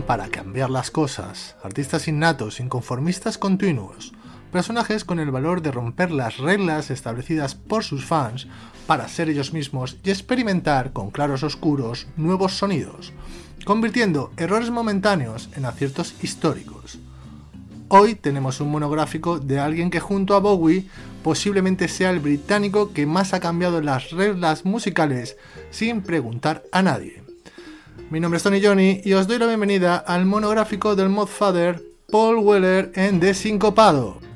para cambiar las cosas, artistas innatos, inconformistas continuos, personajes con el valor de romper las reglas establecidas por sus fans para ser ellos mismos y experimentar con claros oscuros nuevos sonidos, convirtiendo errores momentáneos en aciertos históricos. Hoy tenemos un monográfico de alguien que junto a Bowie posiblemente sea el británico que más ha cambiado las reglas musicales sin preguntar a nadie. Mi nombre es Tony Johnny y os doy la bienvenida al monográfico del Modfather Paul Weller en Desincopado.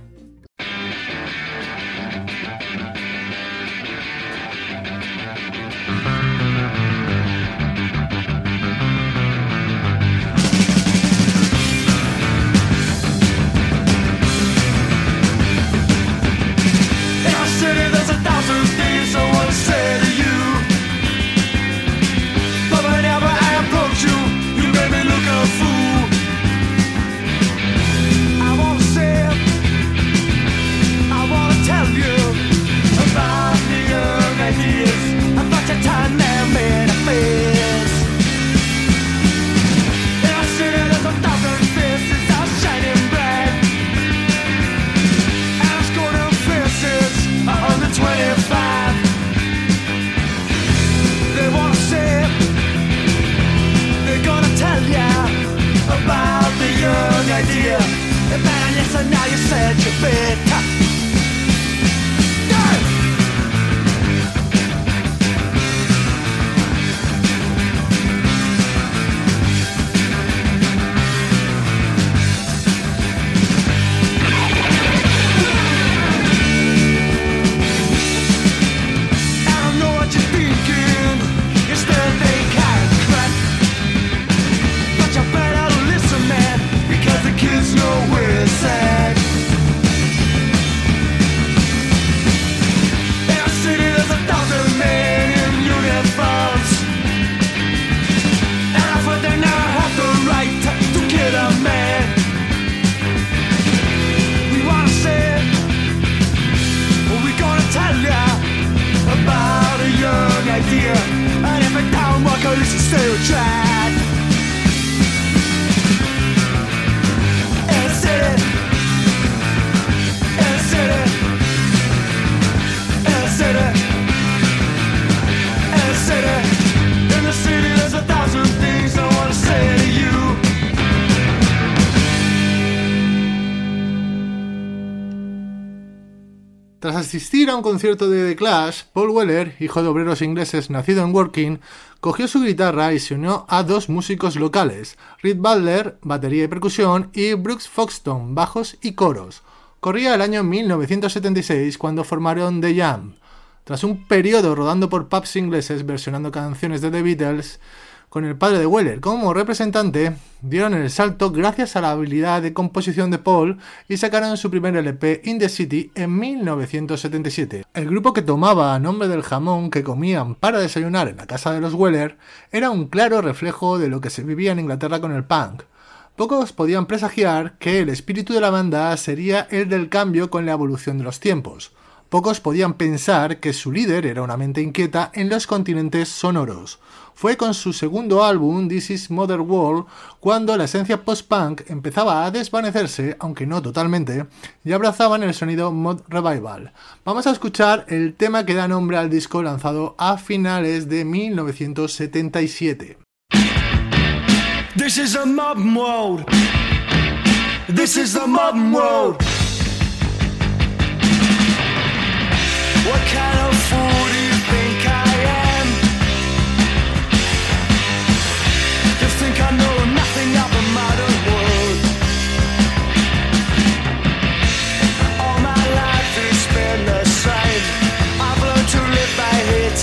Asistir a un concierto de The Clash, Paul Weller, hijo de obreros ingleses nacido en Working, cogió su guitarra y se unió a dos músicos locales, Reed Butler, batería y percusión, y Brooks Foxton, bajos y coros. Corría el año 1976 cuando formaron The Jam. Tras un periodo rodando por pubs ingleses versionando canciones de The Beatles, con el padre de Weller como representante, dieron el salto gracias a la habilidad de composición de Paul y sacaron su primer LP In the City en 1977. El grupo que tomaba a nombre del jamón que comían para desayunar en la casa de los Weller era un claro reflejo de lo que se vivía en Inglaterra con el punk. Pocos podían presagiar que el espíritu de la banda sería el del cambio con la evolución de los tiempos. Pocos podían pensar que su líder era una mente inquieta en los continentes sonoros. Fue con su segundo álbum, This is Mother World, cuando la esencia post-punk empezaba a desvanecerse, aunque no totalmente, y abrazaban el sonido mod revival. Vamos a escuchar el tema que da nombre al disco lanzado a finales de 1977. This is a modern world. This is the modern world.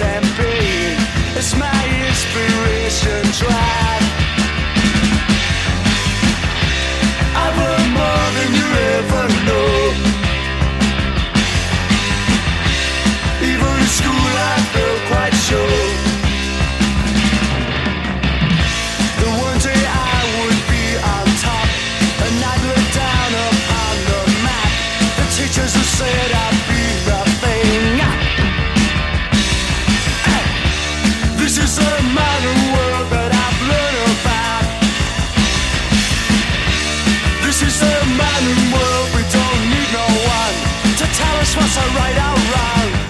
And pain. It's my inspiration drive. modern world, we don't need no one to tell us what's right or wrong.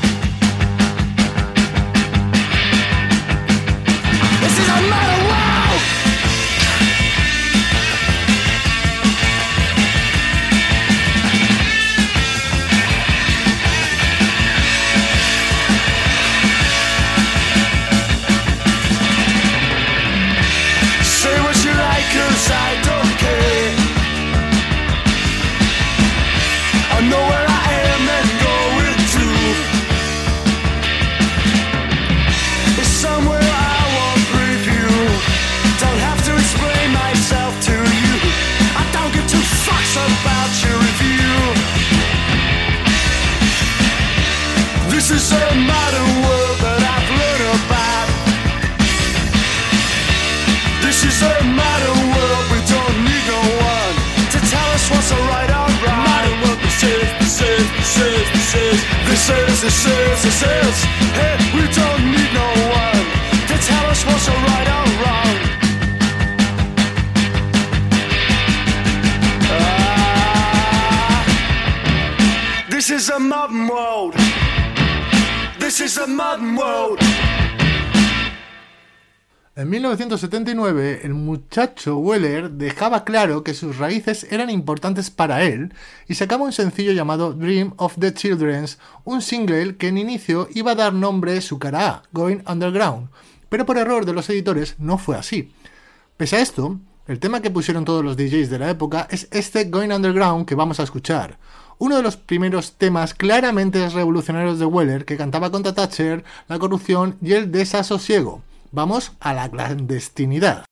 1979, el muchacho Weller dejaba claro que sus raíces eran importantes para él y sacaba un sencillo llamado Dream of the Children's, un single que en inicio iba a dar nombre a su cara A, Going Underground, pero por error de los editores no fue así. Pese a esto, el tema que pusieron todos los DJs de la época es este Going Underground que vamos a escuchar, uno de los primeros temas claramente revolucionarios de Weller que cantaba contra Thatcher, la corrupción y el desasosiego. Vamos a la clandestinidad.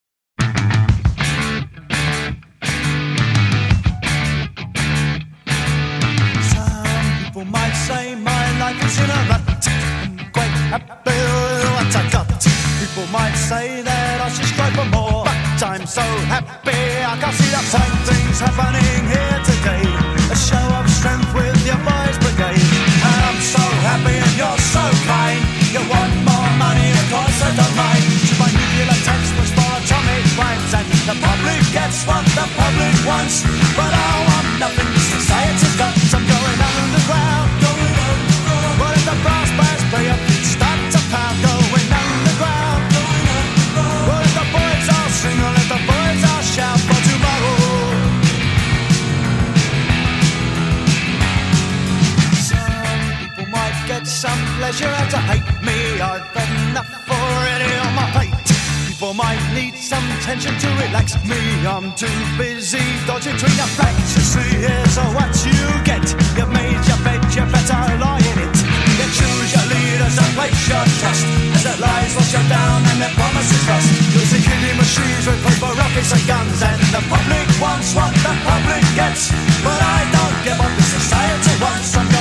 Might say. I'm that I should strive for more, but so happy I can see the fine things happening here today. A show of strength with your boys' brigade. And I'm so happy and you're so kind. You the public gets what the public wants. But I want nothing society's got. So I'm going underground, underground. But if the play to going underground. But if the boys all sing, or let the boys all shout for tomorrow. Some people might get some pleasure out of hate me. I've enough already on my plate. People might need some tension to relax me. I'm too busy dodging between the facts. You see, here's oh, what you get. You've made your bed, you better lie in it. You choose your leaders and place your trust. As their lies wash you down and their promises rust. Using killing machines with paper rockets and guns. And the public wants what the public gets. But I don't give up. the society wants. I'm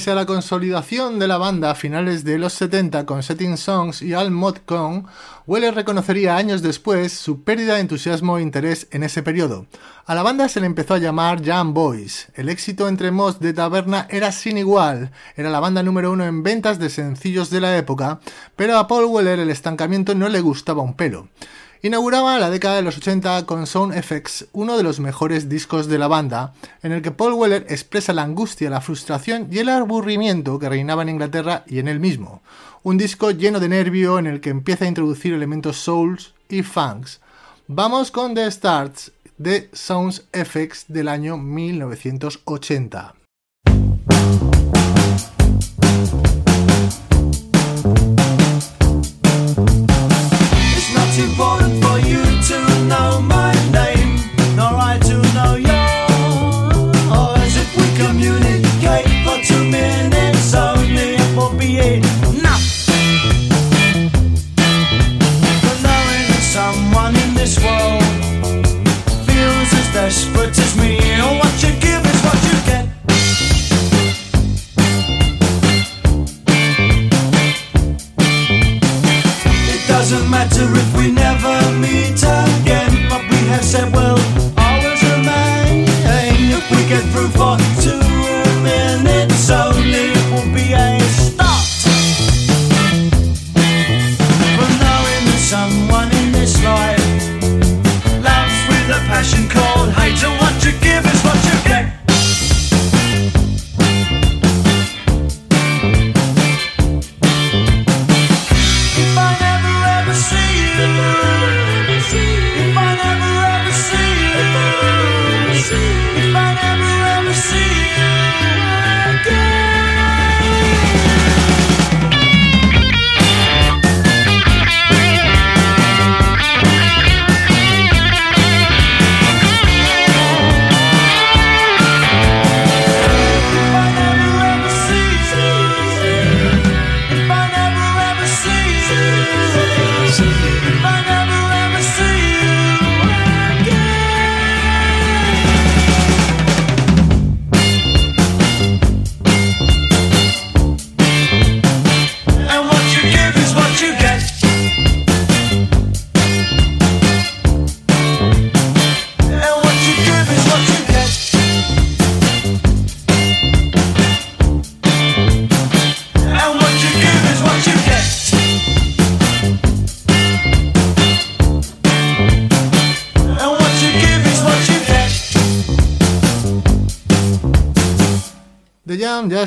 Pese a la consolidación de la banda a finales de los 70 con Setting Songs y Al Mod Con, Weller reconocería años después su pérdida de entusiasmo e interés en ese periodo. A la banda se le empezó a llamar Jam Boys. El éxito entre mods de taberna era sin igual, era la banda número uno en ventas de sencillos de la época, pero a Paul Weller el estancamiento no le gustaba un pelo. Inauguraba la década de los 80 con Sound Effects, uno de los mejores discos de la banda, en el que Paul Weller expresa la angustia, la frustración y el aburrimiento que reinaba en Inglaterra y en él mismo. Un disco lleno de nervio en el que empieza a introducir elementos souls y funks. Vamos con The Starts de Sound Effects del año 1980.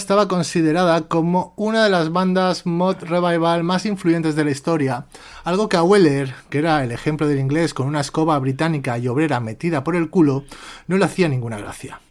Estaba considerada como una de las bandas mod revival más influyentes de la historia, algo que a Weller, que era el ejemplo del inglés con una escoba británica y obrera metida por el culo, no le hacía ninguna gracia.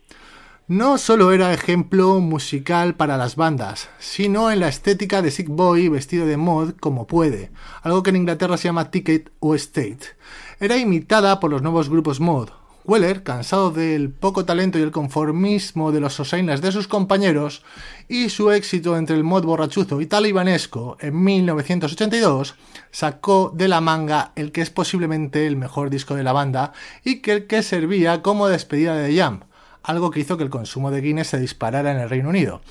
No solo era ejemplo musical para las bandas, sino en la estética de Sick Boy vestido de mod como puede, algo que en Inglaterra se llama ticket o state. Era imitada por los nuevos grupos mod, Weller, cansado del poco talento y el conformismo de los Osainas de sus compañeros y su éxito entre el mod borrachuzo y talibanesco en 1982, sacó de la manga el que es posiblemente el mejor disco de la banda y que el que servía como despedida de The Jam, algo que hizo que el consumo de Guinness se disparara en el Reino Unido.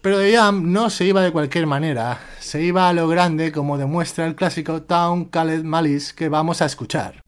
Pero The Jam no se iba de cualquier manera, se iba a lo grande como demuestra el clásico Town Khaled Malice que vamos a escuchar.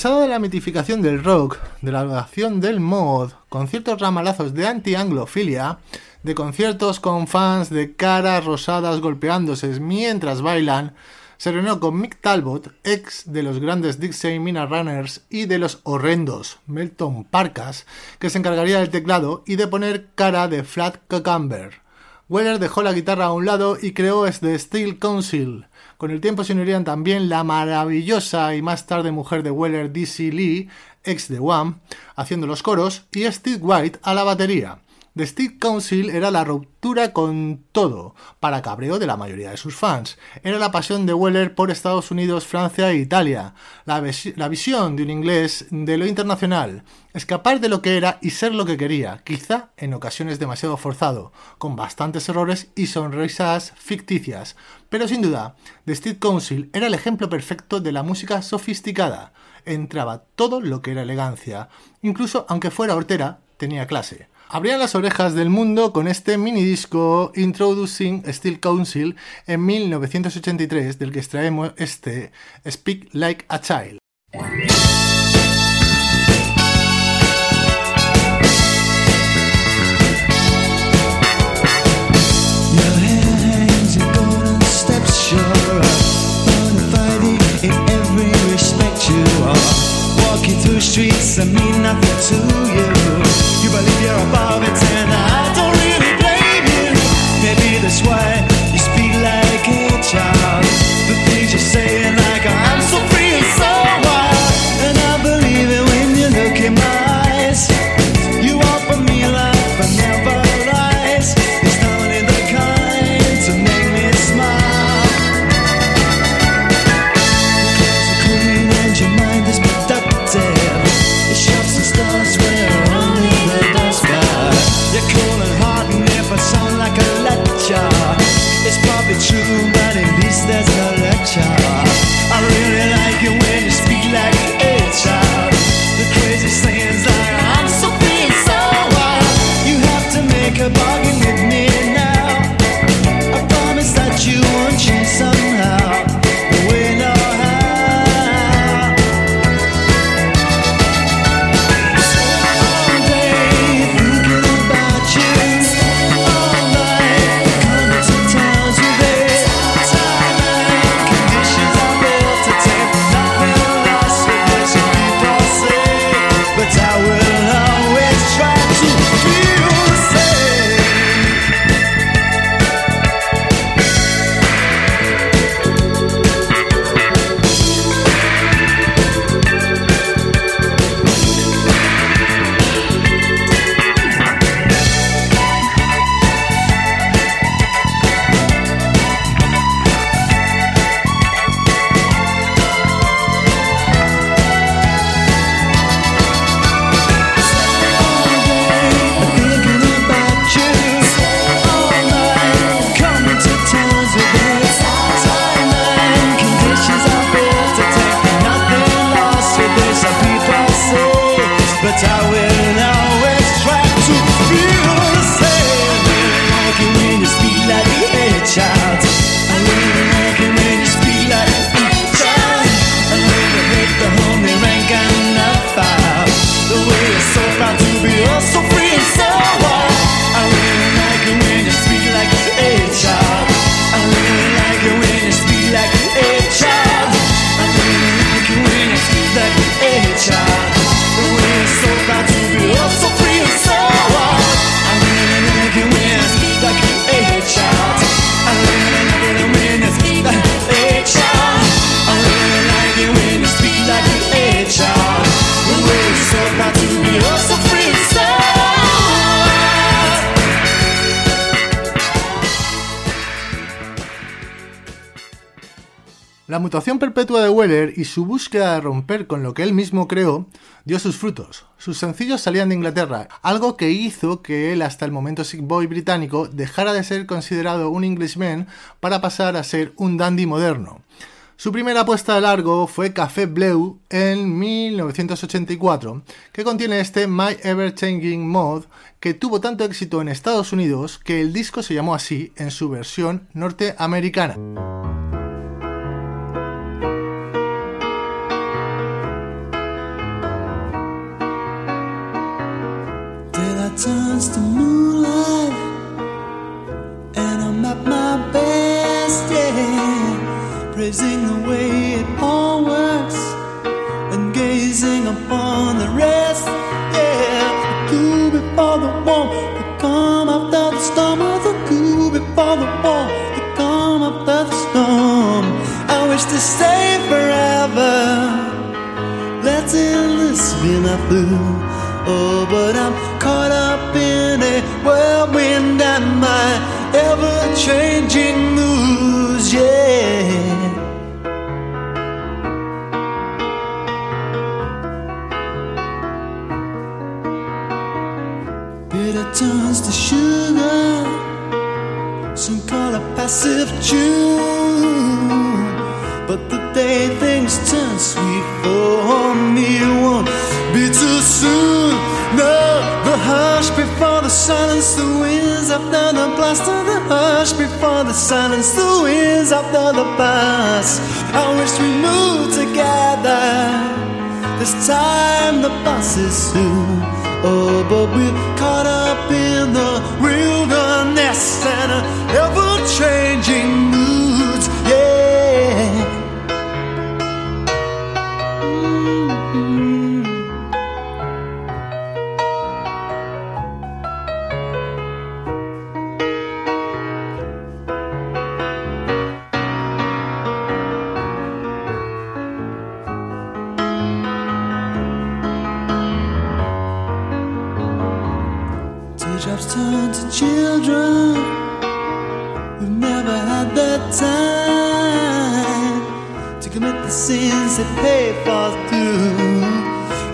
Cansado de la mitificación del rock, de la adoración del mod, con ciertos ramalazos de anti-anglofilia, de conciertos con fans de caras rosadas golpeándose mientras bailan, se reunió con Mick Talbot, ex de los grandes Dixie Mina Runners y de los horrendos Melton Parkas, que se encargaría del teclado y de poner cara de Flat Cucumber. Weller dejó la guitarra a un lado y creó The Steel Council. Con el tiempo se unirían también la maravillosa y más tarde mujer de Weller, DC Lee, ex de Wham, haciendo los coros, y Steve White a la batería. The Steve Council era la ruptura con todo, para cabreo de la mayoría de sus fans. Era la pasión de Weller por Estados Unidos, Francia e Italia, la, visión de un inglés de lo internacional, escapar de lo que era y ser lo que quería, quizá en ocasiones demasiado forzado, con bastantes errores y sonrisas ficticias. Pero sin duda, The Steve Council era el ejemplo perfecto de la música sofisticada. Entraba todo lo que era elegancia, incluso aunque fuera hortera, tenía clase. Abrían las orejas del mundo con este mini disco Introducing Steel Council en 1983, del que extraemos este Speak Like a Child. streets mean nothing to you. You believe you're above it, La mutación perpetua de Weller y su búsqueda de romper con lo que él mismo creó dio sus frutos. Sus sencillos salían de Inglaterra, algo que hizo que él hasta el momento sick boy británico dejara de ser considerado un Englishman para pasar a ser un dandy moderno. Su primera apuesta de largo fue Café Bleu en 1984, que contiene este My Ever Changing Mod que tuvo tanto éxito en Estados Unidos que el disco se llamó así en su versión norteamericana. Turns to moonlight, and I'm at my best, yeah, praising the way it all works, and gazing upon the rest, yeah. The cool before the warm, the calm after the storm, or the cool before the warm, the calm after the storm. I wish to stay forever, Let's letting this be my blue. Oh, but I'm caught up in a whirlwind and my ever changing moods, yeah. Bitter turns to sugar, some call it passive tune. But the day things turn sweet for me won't be too soon. Hush before the silence, the winds after the blast of the hush before the silence, the winds after the blast. I wish we moved together. This time the bus is soon. Oh, but we're caught up in the wilderness and ever changing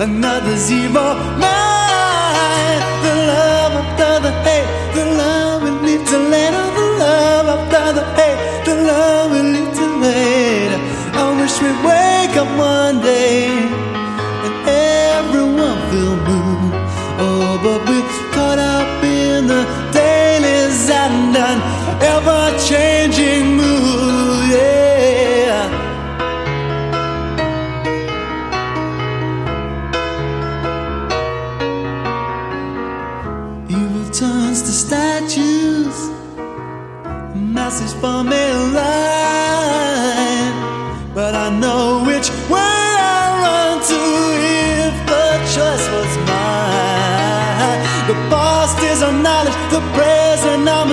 Nada zero. My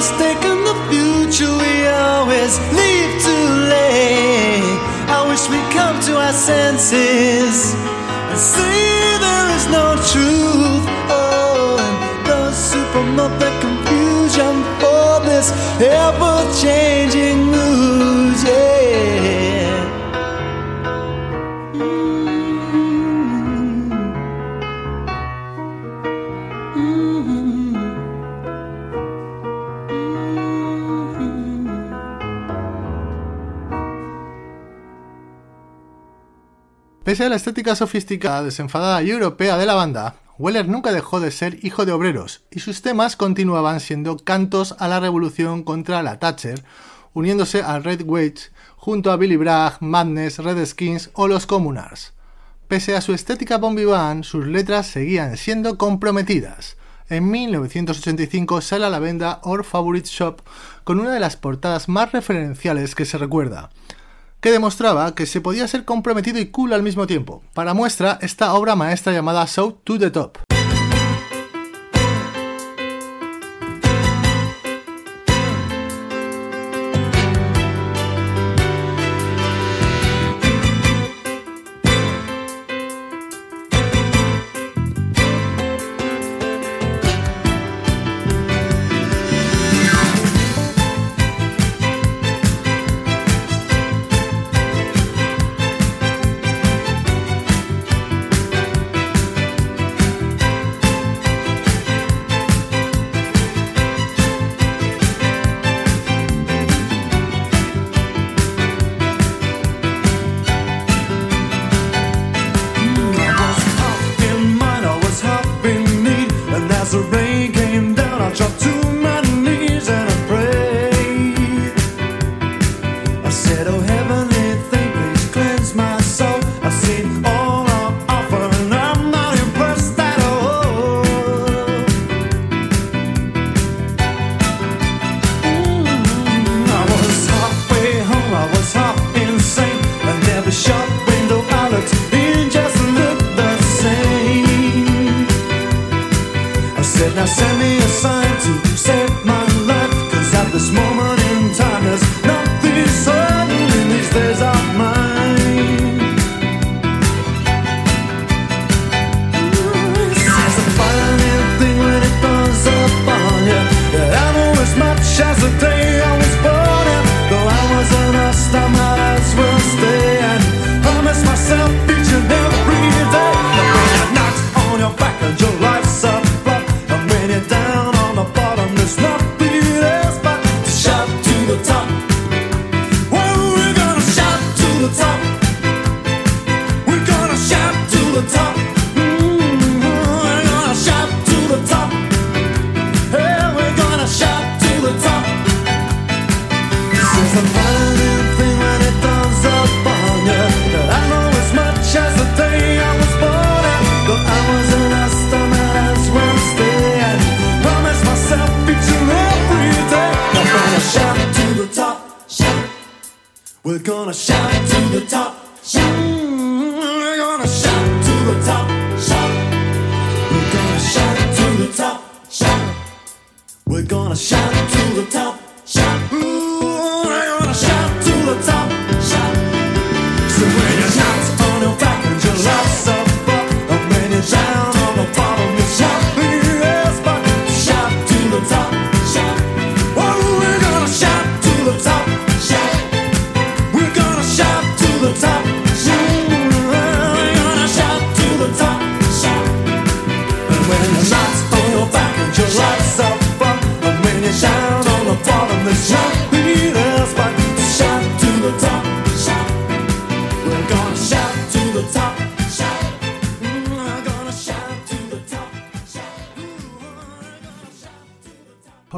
mistaken, the future we always leave too late. I wish we'd come to our senses and see there is no truth. Oh, and those supermelt confusion for this ever-changing mood. Pese a la estética sofisticada, desenfadada y europea de la banda, Weller nunca dejó de ser hijo de obreros y sus temas continuaban siendo cantos a la revolución contra la Thatcher, uniéndose al Red Wage junto a Billy Bragg, Madness, Redskins o los Communards. Pese a su estética bon vivant, sus letras seguían siendo comprometidas. En 1985 sale a la venda Our Favorite Shop con una de las portadas más referenciales que se recuerda, que demostraba que se podía ser comprometido y cool al mismo tiempo. Para muestra, esta obra maestra llamada Show to the Top. Gonna shout it to the top. Shout. We're gonna shout to the top. Shout. We're gonna shout to the top. Shout. We're gonna shout to the top.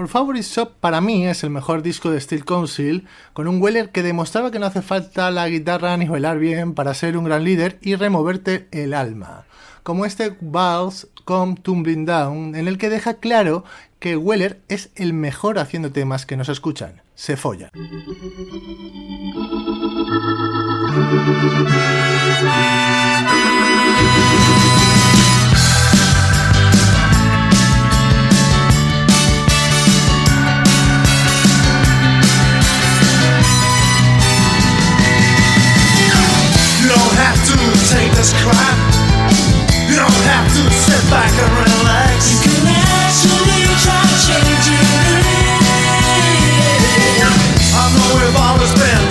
Favorite Shop para mí es el mejor disco de Steel Council, con un Weller que demostraba que no hace falta la guitarra ni bailar bien para ser un gran líder y removerte el alma. Como este Balls Come Tumbling Down, en el que deja claro que Weller es el mejor haciendo temas que nos escuchan. Se follan. Take this crap. You don't have to sit back and relax. You can actually try changing it. I know we've always been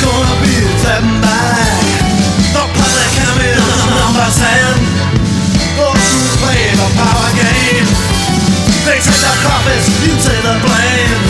gonna be flattened back? The public enemy is number ten. Those who play the power game, they take the profits, you take the blame.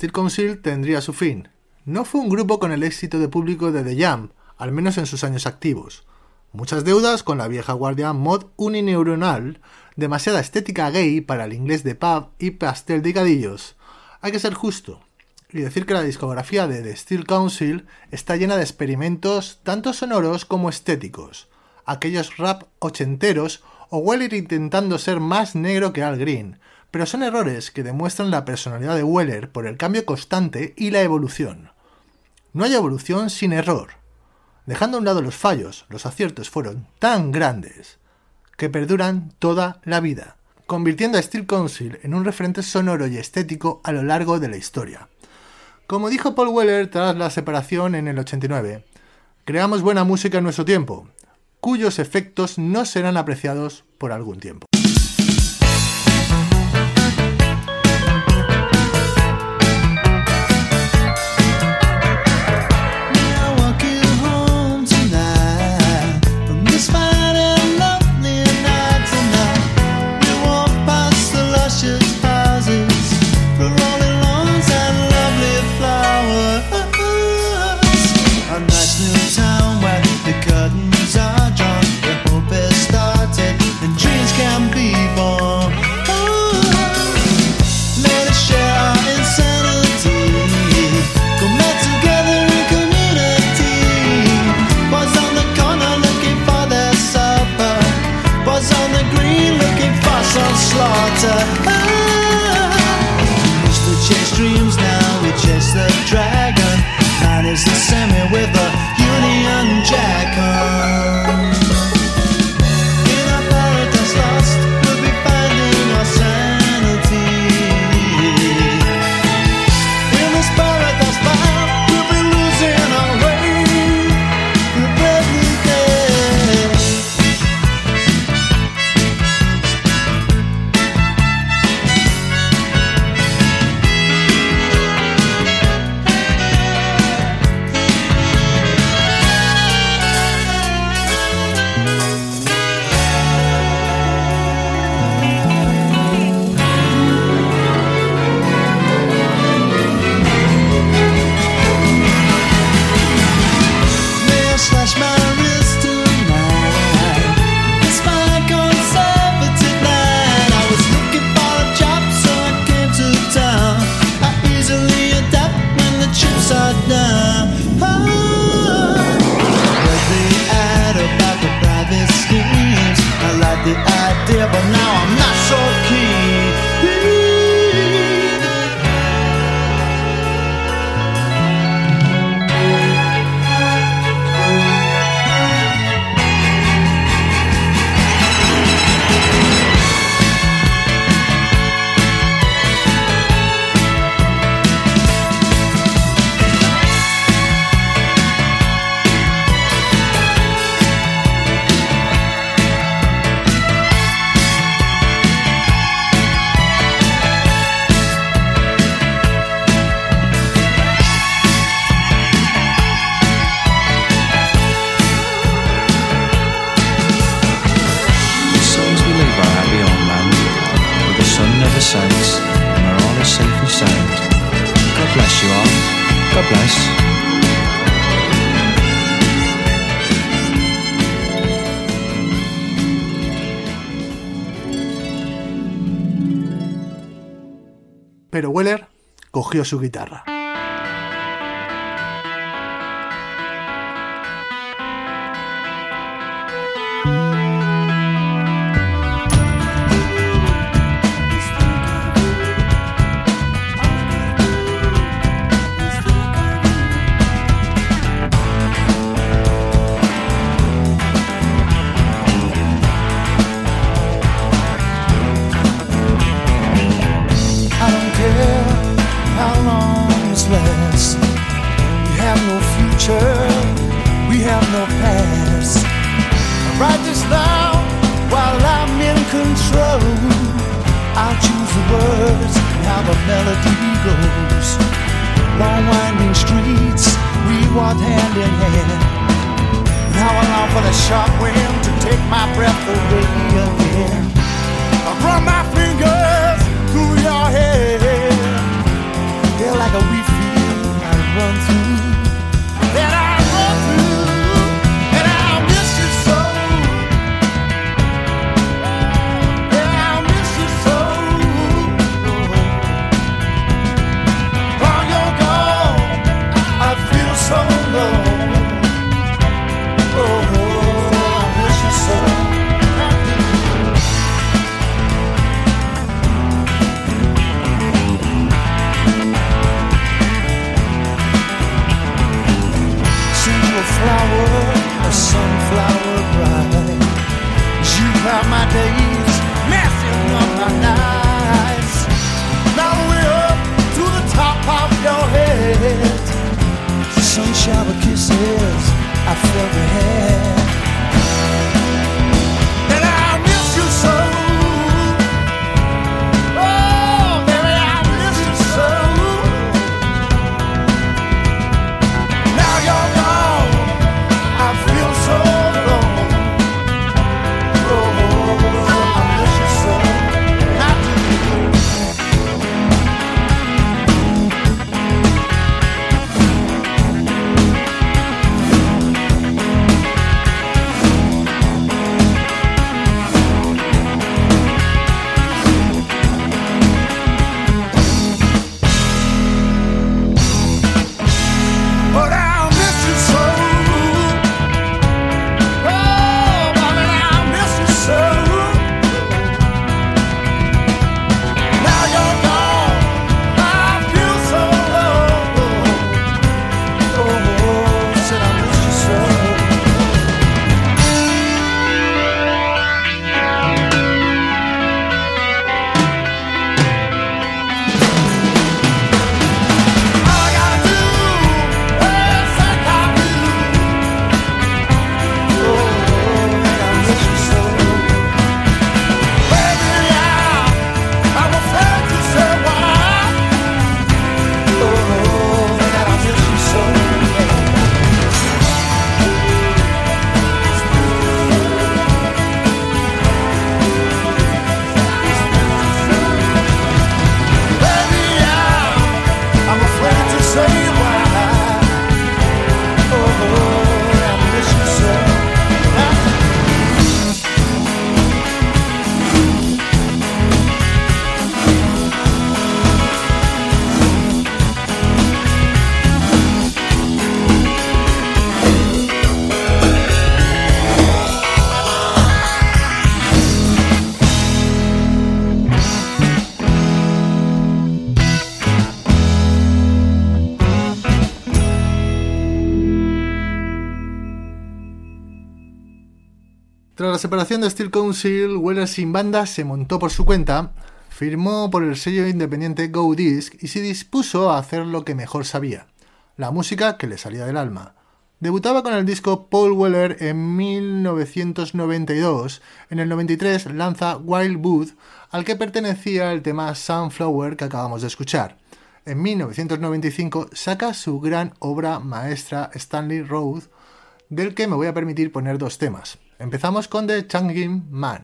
Steel Council tendría su fin. No fue un grupo con el éxito de público de The Jam, al menos en sus años activos. Muchas deudas con la vieja guardia mod unineuronal, demasiada estética gay para el inglés de pub y pastel de cadillos. Hay que ser justo y decir que la discografía de The Steel Council está llena de experimentos tanto sonoros como estéticos. Aquellos rap ochenteros o Weller intentando ser más negro que Al Green, pero son errores que demuestran la personalidad de Weller por el cambio constante y la evolución. No hay evolución sin error. Dejando a un lado los fallos, los aciertos fueron tan grandes que perduran toda la vida, convirtiendo a Steel Council en un referente sonoro y estético a lo largo de la historia. Como dijo Paul Weller tras la separación en el 89, creamos buena música en nuestro tiempo, cuyos efectos no serán apreciados por algún tiempo. Su guitarra. Separación de Steel Council, Weller sin banda se montó por su cuenta, firmó por el sello independiente Go Disc y se dispuso a hacer lo que mejor sabía, la música que le salía del alma. Debutaba con el disco Paul Weller en 1992. En el 93 lanza Wild Wood, al que pertenecía el tema Sunflower que acabamos de escuchar. En 1995 saca su gran obra maestra Stanley Road, del que me voy a permitir poner dos temas. Empezamos con The Changing Man.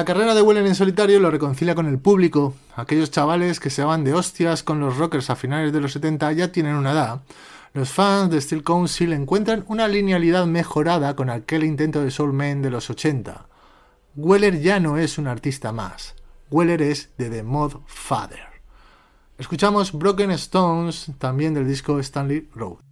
La carrera de Weller en solitario lo reconcilia con el público. Aquellos chavales que se van de hostias con los rockers a finales de los 70 ya tienen una edad. Los fans de Steel Council encuentran una linealidad mejorada con aquel intento de Soul Man de los 80. Weller ya no es un artista más. Weller es de The Mod Father. Escuchamos Broken Stones, también del disco Stanley Road.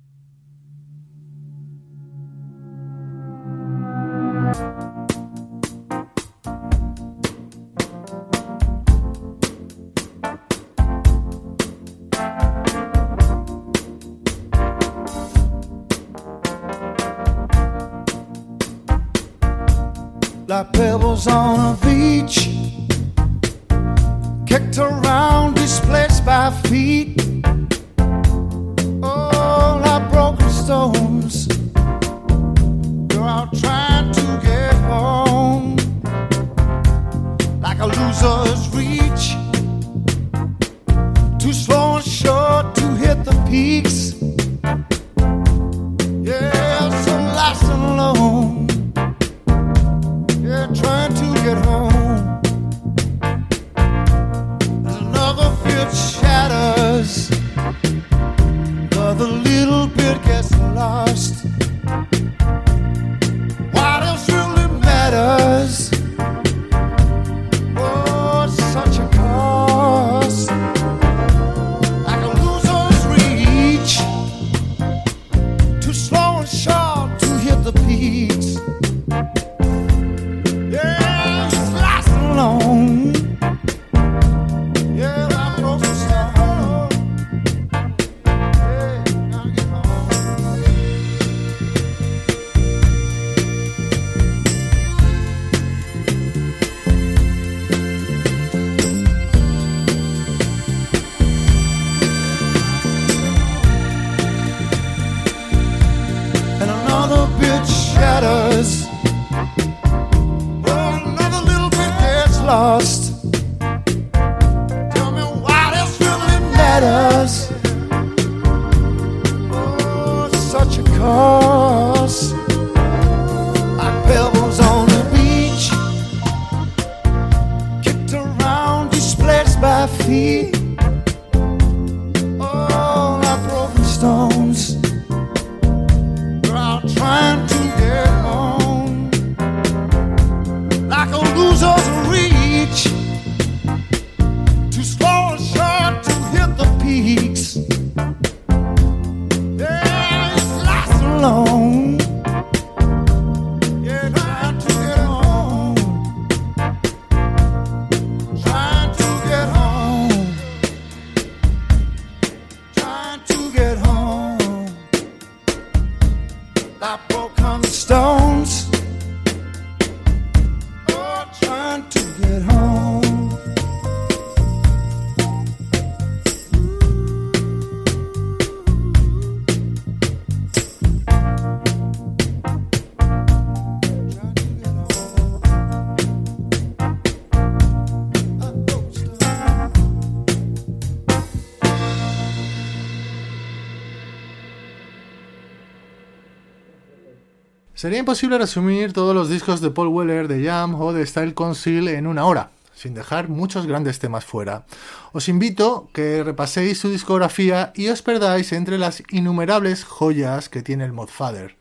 Sería imposible resumir todos los discos de Paul Weller, de Jam o de Style Council en una hora, sin dejar muchos grandes temas fuera. Os invito que repaséis su discografía y os perdáis entre las innumerables joyas que tiene el Modfather.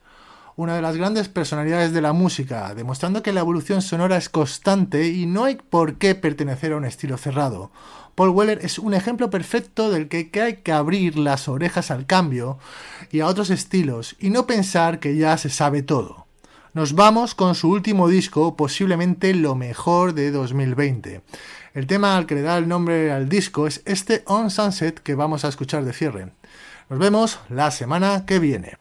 Una de las grandes personalidades de la música, demostrando que la evolución sonora es constante y no hay por qué pertenecer a un estilo cerrado. Paul Weller es un ejemplo perfecto del que hay que abrir las orejas al cambio y a otros estilos y no pensar que ya se sabe todo. Nos vamos con su último disco, posiblemente lo mejor de 2020. El tema al que le da el nombre al disco es este On Sunset que vamos a escuchar de cierre. Nos vemos la semana que viene.